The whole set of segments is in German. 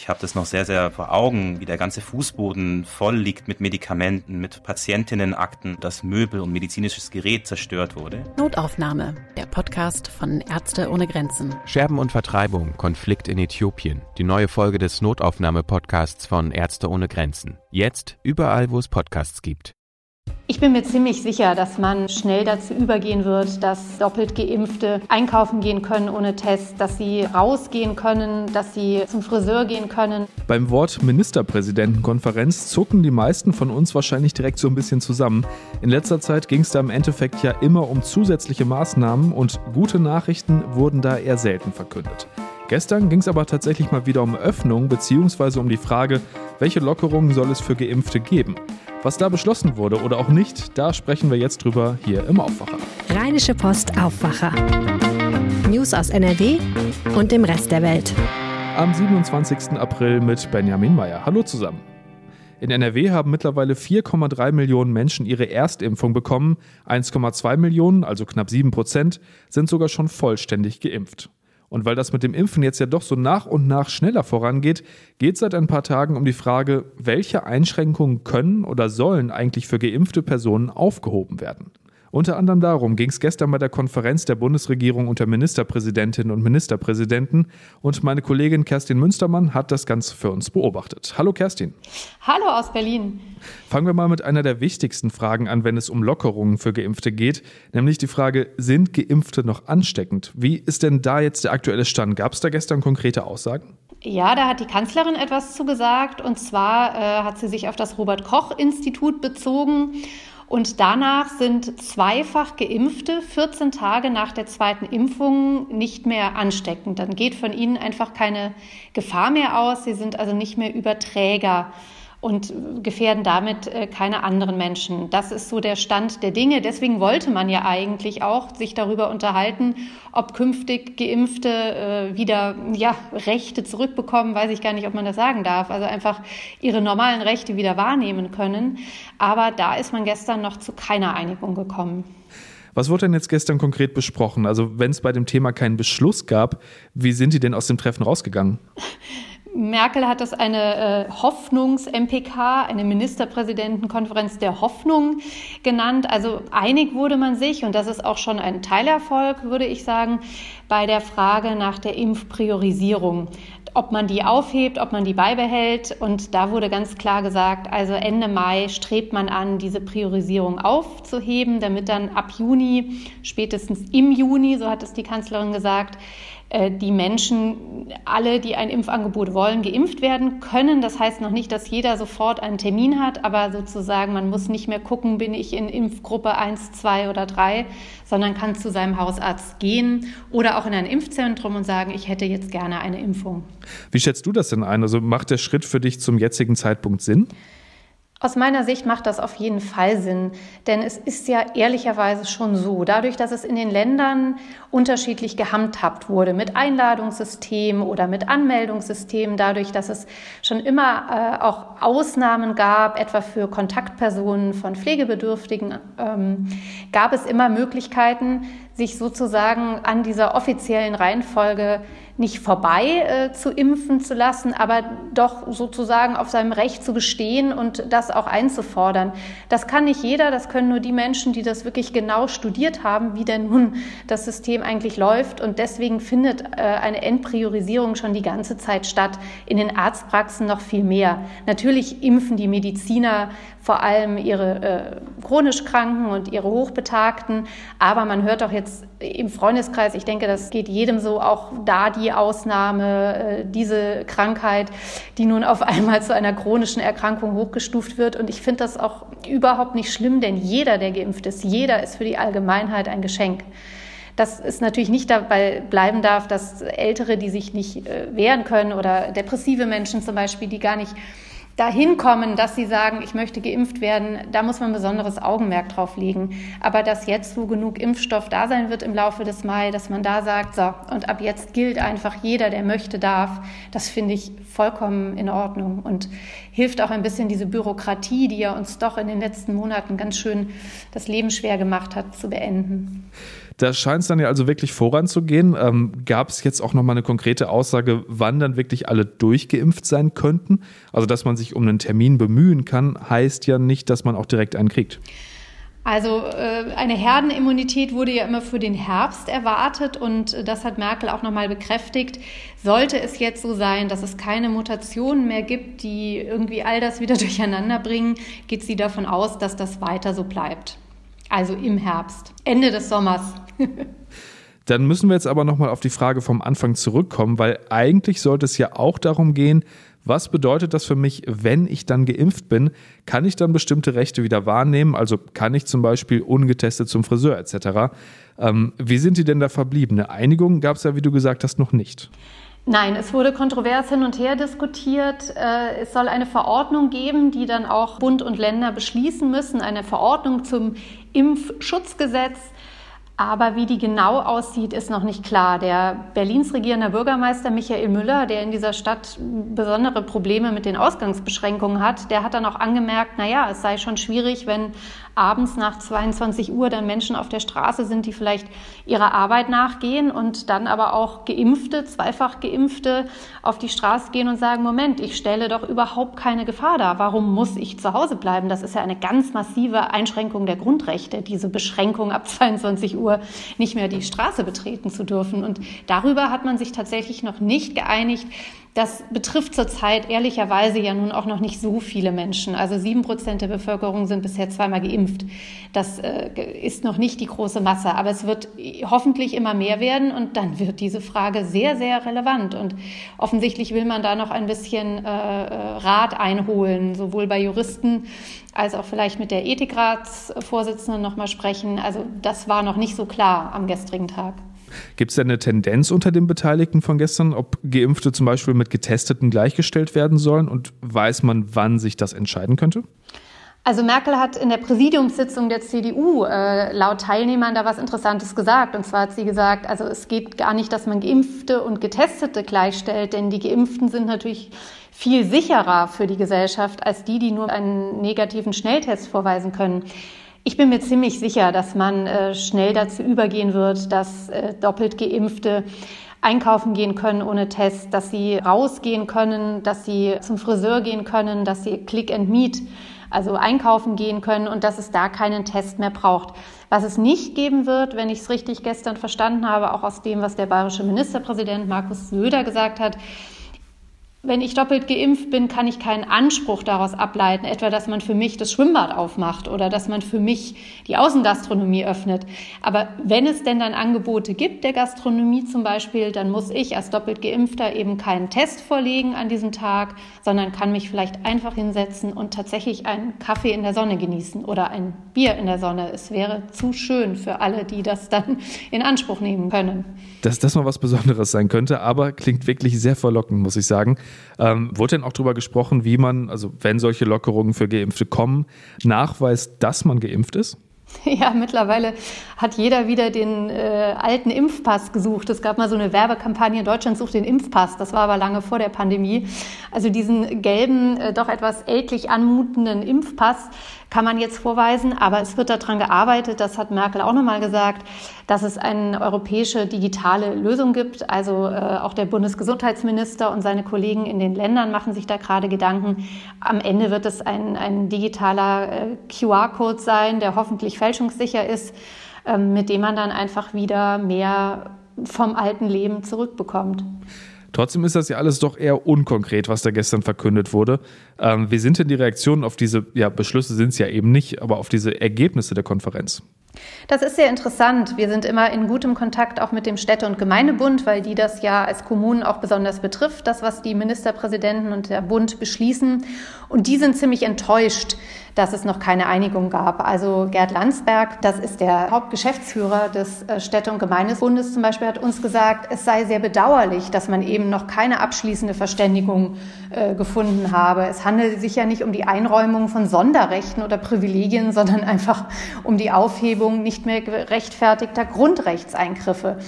Ich habe das noch sehr, sehr vor Augen, wie der ganze Fußboden voll liegt mit Medikamenten, mit Patientinnenakten, dass Möbel und medizinisches Gerät zerstört wurde. Notaufnahme, der Podcast von Ärzte ohne Grenzen. Scherben und Vertreibung, Konflikt in Äthiopien. Die neue Folge des Notaufnahme-Podcasts von Ärzte ohne Grenzen. Jetzt überall, wo es Podcasts gibt. Ich bin mir ziemlich sicher, dass man schnell dazu übergehen wird, dass doppelt geimpfte einkaufen gehen können ohne Test, dass sie rausgehen können, dass sie zum Friseur gehen können. Beim Wort Ministerpräsidentenkonferenz zucken die meisten von uns wahrscheinlich direkt so ein bisschen zusammen. In letzter Zeit ging es da im Endeffekt ja immer um zusätzliche Maßnahmen und gute Nachrichten wurden da eher selten verkündet. Gestern ging es aber tatsächlich mal wieder um Öffnung bzw. um die Frage, welche Lockerungen soll es für Geimpfte geben. Was da beschlossen wurde oder auch nicht, da sprechen wir jetzt drüber hier im Aufwacher. Rheinische Post Aufwacher. News aus NRW und dem Rest der Welt. Am 27. April mit Benjamin Meyer. Hallo zusammen. In NRW haben mittlerweile 4,3 Millionen Menschen ihre Erstimpfung bekommen. 1,2 Millionen, also knapp 7 Prozent, sind sogar schon vollständig geimpft. Und weil das mit dem Impfen jetzt ja doch so nach und nach schneller vorangeht, geht es seit ein paar Tagen um die Frage, welche Einschränkungen können oder sollen eigentlich für geimpfte Personen aufgehoben werden. Unter anderem darum ging es gestern bei der Konferenz der Bundesregierung unter Ministerpräsidentinnen und Ministerpräsidenten und meine Kollegin Kerstin Münstermann hat das Ganze für uns beobachtet. Hallo Kerstin. Hallo aus Berlin. Fangen wir mal mit einer der wichtigsten Fragen an, wenn es um Lockerungen für Geimpfte geht, nämlich die Frage, sind Geimpfte noch ansteckend? Wie ist denn da jetzt der aktuelle Stand? Gab es da gestern konkrete Aussagen? Ja, da hat die Kanzlerin etwas zugesagt und zwar äh, hat sie sich auf das Robert Koch Institut bezogen und danach sind zweifach geimpfte 14 Tage nach der zweiten Impfung nicht mehr ansteckend. Dann geht von ihnen einfach keine Gefahr mehr aus. Sie sind also nicht mehr Überträger und gefährden damit äh, keine anderen Menschen. Das ist so der Stand der Dinge. Deswegen wollte man ja eigentlich auch sich darüber unterhalten, ob künftig Geimpfte äh, wieder ja, Rechte zurückbekommen, weiß ich gar nicht, ob man das sagen darf. Also einfach ihre normalen Rechte wieder wahrnehmen können. Aber da ist man gestern noch zu keiner Einigung gekommen. Was wurde denn jetzt gestern konkret besprochen? Also wenn es bei dem Thema keinen Beschluss gab, wie sind die denn aus dem Treffen rausgegangen? Merkel hat das eine äh, Hoffnungs-MPK, eine Ministerpräsidentenkonferenz der Hoffnung genannt. Also einig wurde man sich, und das ist auch schon ein Teilerfolg, würde ich sagen, bei der Frage nach der Impfpriorisierung. Ob man die aufhebt, ob man die beibehält. Und da wurde ganz klar gesagt, also Ende Mai strebt man an, diese Priorisierung aufzuheben, damit dann ab Juni, spätestens im Juni, so hat es die Kanzlerin gesagt, äh, die Menschen, alle, die ein Impfangebot wollen, geimpft werden können. Das heißt noch nicht, dass jeder sofort einen Termin hat, aber sozusagen, man muss nicht mehr gucken, bin ich in Impfgruppe 1, 2 oder 3, sondern kann zu seinem Hausarzt gehen oder auch in ein Impfzentrum und sagen, ich hätte jetzt gerne eine Impfung. Wie schätzt du das denn ein? Also macht der Schritt für dich zum jetzigen Zeitpunkt Sinn? Aus meiner Sicht macht das auf jeden Fall Sinn, denn es ist ja ehrlicherweise schon so, dadurch, dass es in den Ländern unterschiedlich gehandhabt wurde mit Einladungssystem oder mit Anmeldungssystem, dadurch, dass es schon immer äh, auch Ausnahmen gab, etwa für Kontaktpersonen von Pflegebedürftigen, ähm, gab es immer Möglichkeiten, sich sozusagen an dieser offiziellen Reihenfolge nicht vorbei äh, zu impfen zu lassen, aber doch sozusagen auf seinem Recht zu bestehen und das auch einzufordern. Das kann nicht jeder, das können nur die Menschen, die das wirklich genau studiert haben, wie denn nun das System eigentlich läuft. Und deswegen findet äh, eine Endpriorisierung schon die ganze Zeit statt. In den Arztpraxen noch viel mehr. Natürlich impfen die Mediziner vor allem ihre äh, chronisch Kranken und ihre Hochbetagten. Aber man hört auch jetzt im Freundeskreis, ich denke, das geht jedem so, auch da die Ausnahme, äh, diese Krankheit, die nun auf einmal zu einer chronischen Erkrankung hochgestuft wird. Und ich finde das auch überhaupt nicht schlimm, denn jeder, der geimpft ist, jeder ist für die Allgemeinheit ein Geschenk dass es natürlich nicht dabei bleiben darf, dass Ältere, die sich nicht äh, wehren können oder depressive Menschen zum Beispiel, die gar nicht dahin kommen, dass sie sagen, ich möchte geimpft werden, da muss man besonderes Augenmerk drauf legen. Aber dass jetzt so genug Impfstoff da sein wird im Laufe des Mai, dass man da sagt, so, und ab jetzt gilt einfach jeder, der möchte, darf, das finde ich vollkommen in Ordnung und hilft auch ein bisschen diese Bürokratie, die ja uns doch in den letzten Monaten ganz schön das Leben schwer gemacht hat, zu beenden. Da scheint es dann ja also wirklich voranzugehen. Ähm, Gab es jetzt auch nochmal eine konkrete Aussage, wann dann wirklich alle durchgeimpft sein könnten? Also, dass man sich um einen Termin bemühen kann, heißt ja nicht, dass man auch direkt einen kriegt. Also äh, eine Herdenimmunität wurde ja immer für den Herbst erwartet und äh, das hat Merkel auch nochmal bekräftigt. Sollte es jetzt so sein, dass es keine Mutationen mehr gibt, die irgendwie all das wieder durcheinander bringen, geht sie davon aus, dass das weiter so bleibt. Also im Herbst, Ende des Sommers. Dann müssen wir jetzt aber nochmal auf die Frage vom Anfang zurückkommen, weil eigentlich sollte es ja auch darum gehen, was bedeutet das für mich, wenn ich dann geimpft bin? Kann ich dann bestimmte Rechte wieder wahrnehmen? Also kann ich zum Beispiel ungetestet zum Friseur etc. Ähm, wie sind die denn da verblieben? Eine Einigung gab es ja, wie du gesagt hast, noch nicht. Nein, es wurde kontrovers hin und her diskutiert. Äh, es soll eine Verordnung geben, die dann auch Bund und Länder beschließen müssen, eine Verordnung zum Impfschutzgesetz. Aber wie die genau aussieht, ist noch nicht klar. Der Berlins regierende Bürgermeister Michael Müller, der in dieser Stadt besondere Probleme mit den Ausgangsbeschränkungen hat, der hat dann auch angemerkt, na ja, es sei schon schwierig, wenn abends nach 22 Uhr dann Menschen auf der Straße sind, die vielleicht ihrer Arbeit nachgehen und dann aber auch Geimpfte, zweifach Geimpfte auf die Straße gehen und sagen, Moment, ich stelle doch überhaupt keine Gefahr dar. Warum muss ich zu Hause bleiben? Das ist ja eine ganz massive Einschränkung der Grundrechte, diese Beschränkung ab 22 Uhr nicht mehr die Straße betreten zu dürfen. Und darüber hat man sich tatsächlich noch nicht geeinigt. Das betrifft zurzeit ehrlicherweise ja nun auch noch nicht so viele Menschen. Also sieben Prozent der Bevölkerung sind bisher zweimal geimpft. Das äh, ist noch nicht die große Masse, aber es wird hoffentlich immer mehr werden und dann wird diese Frage sehr, sehr relevant. Und offensichtlich will man da noch ein bisschen äh, äh Rat einholen, sowohl bei Juristen als auch vielleicht mit der Ethikratsvorsitzenden nochmal sprechen. Also das war noch nicht so klar am gestrigen Tag. Gibt es denn eine Tendenz unter den Beteiligten von gestern, ob Geimpfte zum Beispiel mit Getesteten gleichgestellt werden sollen? Und weiß man, wann sich das entscheiden könnte? Also Merkel hat in der Präsidiumssitzung der CDU äh, laut Teilnehmern da was Interessantes gesagt. Und zwar hat sie gesagt, also es geht gar nicht, dass man Geimpfte und Getestete gleichstellt, denn die Geimpften sind natürlich viel sicherer für die Gesellschaft als die, die nur einen negativen Schnelltest vorweisen können. Ich bin mir ziemlich sicher, dass man äh, schnell dazu übergehen wird, dass äh, doppelt geimpfte einkaufen gehen können ohne Test, dass sie rausgehen können, dass sie zum Friseur gehen können, dass sie Click and Meet, also einkaufen gehen können und dass es da keinen Test mehr braucht. Was es nicht geben wird, wenn ich es richtig gestern verstanden habe, auch aus dem, was der bayerische Ministerpräsident Markus Söder gesagt hat, wenn ich doppelt geimpft bin, kann ich keinen Anspruch daraus ableiten, etwa, dass man für mich das Schwimmbad aufmacht oder dass man für mich die Außengastronomie öffnet. Aber wenn es denn dann Angebote gibt, der Gastronomie zum Beispiel, dann muss ich als doppelt geimpfter eben keinen Test vorlegen an diesem Tag, sondern kann mich vielleicht einfach hinsetzen und tatsächlich einen Kaffee in der Sonne genießen oder ein Bier in der Sonne. Es wäre zu schön für alle, die das dann in Anspruch nehmen können. Dass das mal was Besonderes sein könnte, aber klingt wirklich sehr verlockend, muss ich sagen. Ähm, wurde denn auch darüber gesprochen, wie man, also wenn solche Lockerungen für Geimpfte kommen, nachweist, dass man geimpft ist? Ja, mittlerweile hat jeder wieder den äh, alten Impfpass gesucht. Es gab mal so eine Werbekampagne, Deutschland sucht den Impfpass. Das war aber lange vor der Pandemie. Also diesen gelben, äh, doch etwas ältlich anmutenden Impfpass, kann man jetzt vorweisen. Aber es wird daran gearbeitet, das hat Merkel auch nochmal gesagt, dass es eine europäische digitale Lösung gibt. Also äh, auch der Bundesgesundheitsminister und seine Kollegen in den Ländern machen sich da gerade Gedanken. Am Ende wird es ein, ein digitaler äh, QR-Code sein, der hoffentlich fälschungssicher ist, äh, mit dem man dann einfach wieder mehr vom alten Leben zurückbekommt. Trotzdem ist das ja alles doch eher unkonkret, was da gestern verkündet wurde. Ähm, wie sind denn die Reaktionen auf diese, ja, Beschlüsse sind es ja eben nicht, aber auf diese Ergebnisse der Konferenz? Das ist sehr interessant. Wir sind immer in gutem Kontakt auch mit dem Städte- und Gemeindebund, weil die das ja als Kommunen auch besonders betrifft, das, was die Ministerpräsidenten und der Bund beschließen. Und die sind ziemlich enttäuscht, dass es noch keine Einigung gab. Also Gerd Landsberg, das ist der Hauptgeschäftsführer des äh, Städte- und Gemeindebundes zum Beispiel, hat uns gesagt, es sei sehr bedauerlich, dass man eben noch keine abschließende Verständigung äh, gefunden habe. Es handelt sich ja nicht um die Einräumung von Sonderrechten oder Privilegien, sondern einfach um die Aufhebung Aufhebung nicht mehr gerechtfertigter Grundrechtseingriffe.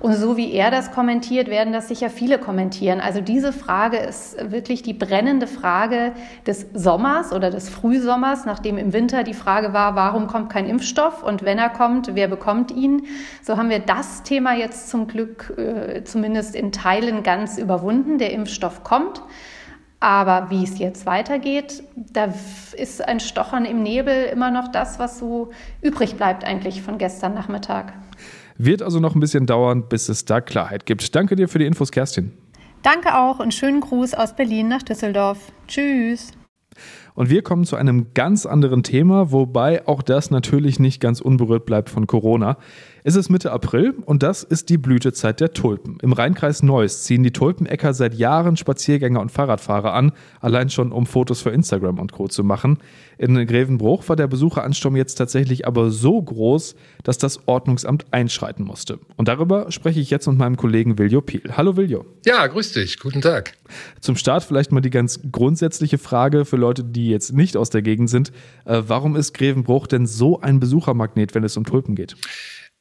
Und so wie er das kommentiert, werden das sicher viele kommentieren. Also diese Frage ist wirklich die brennende Frage des Sommers oder des Frühsommers, nachdem im Winter die Frage war, warum kommt kein Impfstoff und wenn er kommt, wer bekommt ihn? So haben wir das Thema jetzt zum Glück äh, zumindest in Teilen ganz überwunden. Der Impfstoff kommt. Aber wie es jetzt weitergeht, da ist ein Stochern im Nebel immer noch das, was so übrig bleibt eigentlich von gestern Nachmittag. Wird also noch ein bisschen dauern, bis es da Klarheit gibt. Danke dir für die Infos, Kerstin. Danke auch und schönen Gruß aus Berlin nach Düsseldorf. Tschüss. Und wir kommen zu einem ganz anderen Thema, wobei auch das natürlich nicht ganz unberührt bleibt von Corona. Es ist Mitte April und das ist die Blütezeit der Tulpen. Im Rheinkreis Neuss ziehen die Tulpenäcker seit Jahren Spaziergänger und Fahrradfahrer an, allein schon um Fotos für Instagram und Co. zu machen. In Grevenbruch war der Besucheransturm jetzt tatsächlich aber so groß, dass das Ordnungsamt einschreiten musste. Und darüber spreche ich jetzt mit meinem Kollegen Viljo Piel. Hallo Viljo. Ja, grüß dich. Guten Tag. Zum Start vielleicht mal die ganz grundsätzliche Frage für Leute, die jetzt nicht aus der Gegend sind. Äh, warum ist Grevenbruch denn so ein Besuchermagnet, wenn es um Tulpen geht?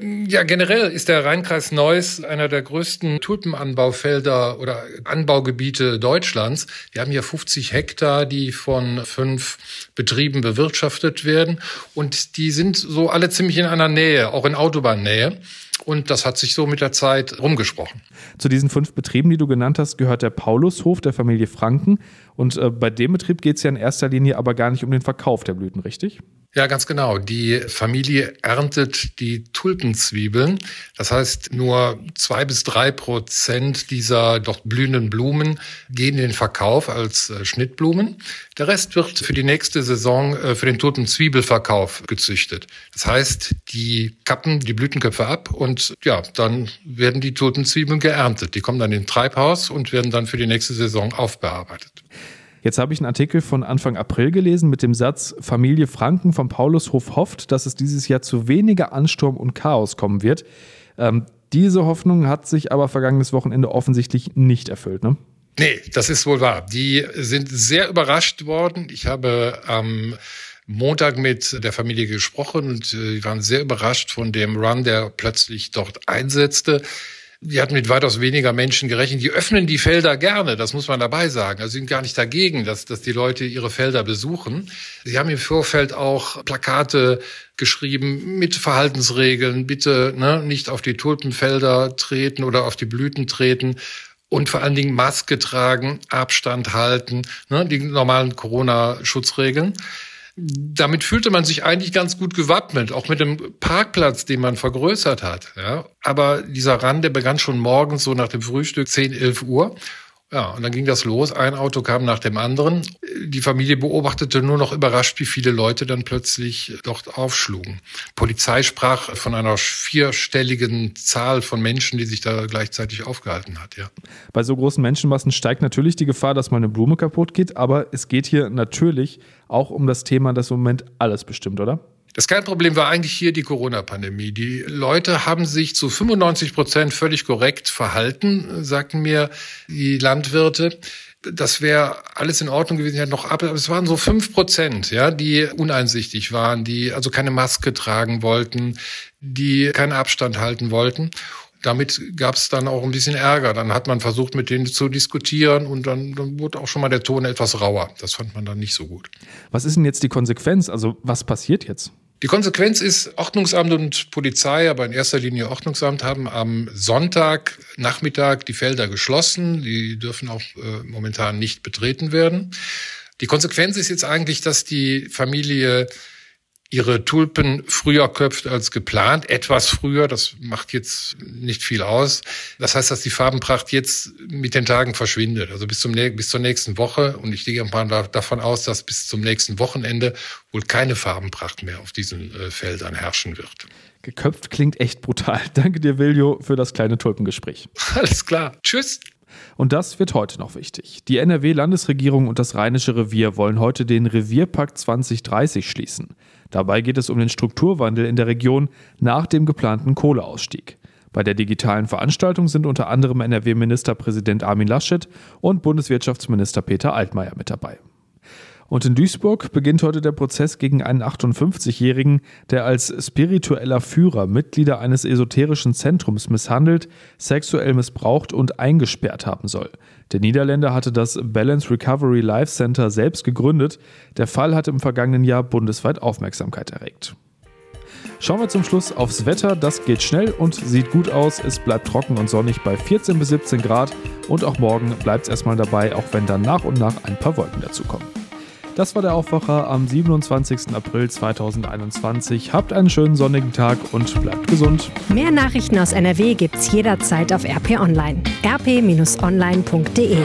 Ja, generell ist der Rheinkreis Neuss einer der größten Tulpenanbaufelder oder Anbaugebiete Deutschlands. Wir haben hier 50 Hektar, die von fünf Betrieben bewirtschaftet werden. Und die sind so alle ziemlich in einer Nähe, auch in Autobahnnähe. Und das hat sich so mit der Zeit rumgesprochen. Zu diesen fünf Betrieben, die du genannt hast, gehört der Paulushof der Familie Franken. Und äh, bei dem Betrieb geht es ja in erster Linie aber gar nicht um den Verkauf der Blüten, richtig? Ja, ganz genau. Die Familie erntet die Tulpenzwiebeln. Das heißt, nur zwei bis drei Prozent dieser dort blühenden Blumen gehen in den Verkauf als äh, Schnittblumen. Der Rest wird für die nächste Saison äh, für den Tulpenzwiebelverkauf gezüchtet. Das heißt, die kappen die Blütenköpfe ab und ja, dann werden die Tulpenzwiebeln geerntet. Die kommen dann in Treibhaus und werden dann für die nächste Saison aufbearbeitet. Jetzt habe ich einen Artikel von Anfang April gelesen mit dem Satz, Familie Franken vom Paulushof hofft, dass es dieses Jahr zu weniger Ansturm und Chaos kommen wird. Ähm, diese Hoffnung hat sich aber vergangenes Wochenende offensichtlich nicht erfüllt, ne? Nee, das ist wohl wahr. Die sind sehr überrascht worden. Ich habe am Montag mit der Familie gesprochen und äh, die waren sehr überrascht von dem Run, der plötzlich dort einsetzte. Die hatten mit weitaus weniger Menschen gerechnet. Die öffnen die Felder gerne, das muss man dabei sagen. Also sie sind gar nicht dagegen, dass, dass die Leute ihre Felder besuchen. Sie haben im Vorfeld auch Plakate geschrieben mit Verhaltensregeln. Bitte ne, nicht auf die Tulpenfelder treten oder auf die Blüten treten und vor allen Dingen Maske tragen, Abstand halten, ne, die normalen Corona-Schutzregeln damit fühlte man sich eigentlich ganz gut gewappnet, auch mit dem Parkplatz, den man vergrößert hat. Ja. Aber dieser Rand, der begann schon morgens so nach dem Frühstück 10, 11 Uhr. Ja, und dann ging das los. Ein Auto kam nach dem anderen. Die Familie beobachtete nur noch überrascht, wie viele Leute dann plötzlich dort aufschlugen. Polizei sprach von einer vierstelligen Zahl von Menschen, die sich da gleichzeitig aufgehalten hat, ja. Bei so großen Menschenmassen steigt natürlich die Gefahr, dass mal eine Blume kaputt geht, aber es geht hier natürlich auch um das Thema, das im Moment alles bestimmt, oder? Das Kernproblem war eigentlich hier die Corona-Pandemie. Die Leute haben sich zu 95 Prozent völlig korrekt verhalten, sagten mir die Landwirte. Das wäre alles in Ordnung gewesen, ja noch ab, aber es waren so fünf Prozent, ja, die uneinsichtig waren, die also keine Maske tragen wollten, die keinen Abstand halten wollten damit gab es dann auch ein bisschen Ärger. Dann hat man versucht, mit denen zu diskutieren und dann, dann wurde auch schon mal der Ton etwas rauer. Das fand man dann nicht so gut. Was ist denn jetzt die Konsequenz? Also was passiert jetzt? Die Konsequenz ist, Ordnungsamt und Polizei, aber in erster Linie Ordnungsamt, haben am Sonntag Nachmittag die Felder geschlossen. Die dürfen auch äh, momentan nicht betreten werden. Die Konsequenz ist jetzt eigentlich, dass die Familie ihre Tulpen früher köpft als geplant, etwas früher, das macht jetzt nicht viel aus. Das heißt, dass die Farbenpracht jetzt mit den Tagen verschwindet, also bis, zum, bis zur nächsten Woche. Und ich gehe mal davon aus, dass bis zum nächsten Wochenende wohl keine Farbenpracht mehr auf diesen äh, Feldern herrschen wird. Geköpft klingt echt brutal. Danke dir, Viljo, für das kleine Tulpengespräch. Alles klar. Tschüss. Und das wird heute noch wichtig. Die NRW-Landesregierung und das Rheinische Revier wollen heute den Revierpakt 2030 schließen. Dabei geht es um den Strukturwandel in der Region nach dem geplanten Kohleausstieg. Bei der digitalen Veranstaltung sind unter anderem NRW-Ministerpräsident Armin Laschet und Bundeswirtschaftsminister Peter Altmaier mit dabei. Und in Duisburg beginnt heute der Prozess gegen einen 58-Jährigen, der als spiritueller Führer Mitglieder eines esoterischen Zentrums misshandelt, sexuell missbraucht und eingesperrt haben soll. Der Niederländer hatte das Balance Recovery Life Center selbst gegründet. Der Fall hat im vergangenen Jahr bundesweit Aufmerksamkeit erregt. Schauen wir zum Schluss aufs Wetter. Das geht schnell und sieht gut aus. Es bleibt trocken und sonnig bei 14 bis 17 Grad. Und auch morgen bleibt es erstmal dabei, auch wenn dann nach und nach ein paar Wolken dazukommen. Das war der Aufwacher am 27. April 2021. Habt einen schönen sonnigen Tag und bleibt gesund. Mehr Nachrichten aus NRW gibt's jederzeit auf RP Online. rp-online.de